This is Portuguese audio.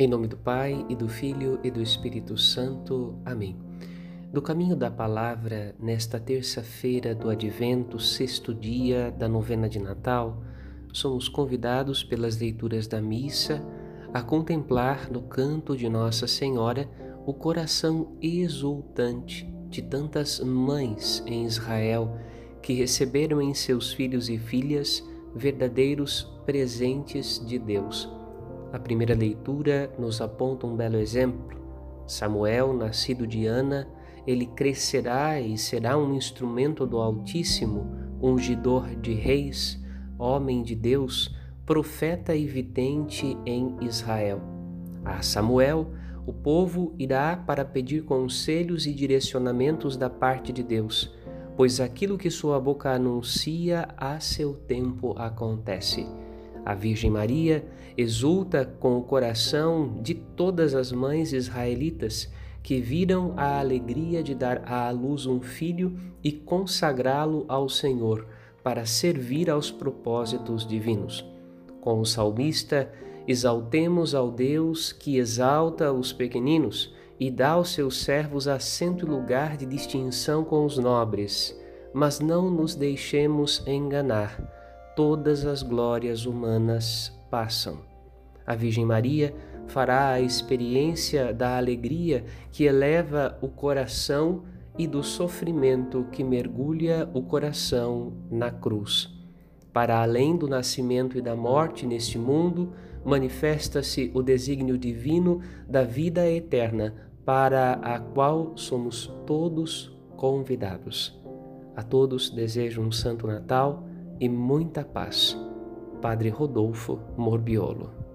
Em nome do Pai e do Filho e do Espírito Santo. Amém. Do caminho da palavra, nesta terça-feira do Advento, sexto dia da novena de Natal, somos convidados pelas leituras da missa a contemplar no canto de Nossa Senhora o coração exultante de tantas mães em Israel que receberam em seus filhos e filhas verdadeiros presentes de Deus a primeira leitura nos aponta um belo exemplo. Samuel, nascido de Ana, ele crescerá e será um instrumento do Altíssimo, ungidor de reis, homem de Deus, profeta e vidente em Israel. A Samuel, o povo irá para pedir conselhos e direcionamentos da parte de Deus, pois aquilo que sua boca anuncia a seu tempo acontece. A Virgem Maria exulta com o coração de todas as mães israelitas que viram a alegria de dar à luz um filho e consagrá-lo ao Senhor para servir aos propósitos divinos. Com o salmista, exaltemos ao Deus que exalta os pequeninos e dá aos seus servos assento e lugar de distinção com os nobres, mas não nos deixemos enganar todas as glórias humanas passam. A Virgem Maria fará a experiência da alegria que eleva o coração e do sofrimento que mergulha o coração na cruz. Para além do nascimento e da morte neste mundo, manifesta-se o desígnio divino da vida eterna, para a qual somos todos convidados. A todos desejo um Santo Natal e muita paz. Padre Rodolfo Morbiolo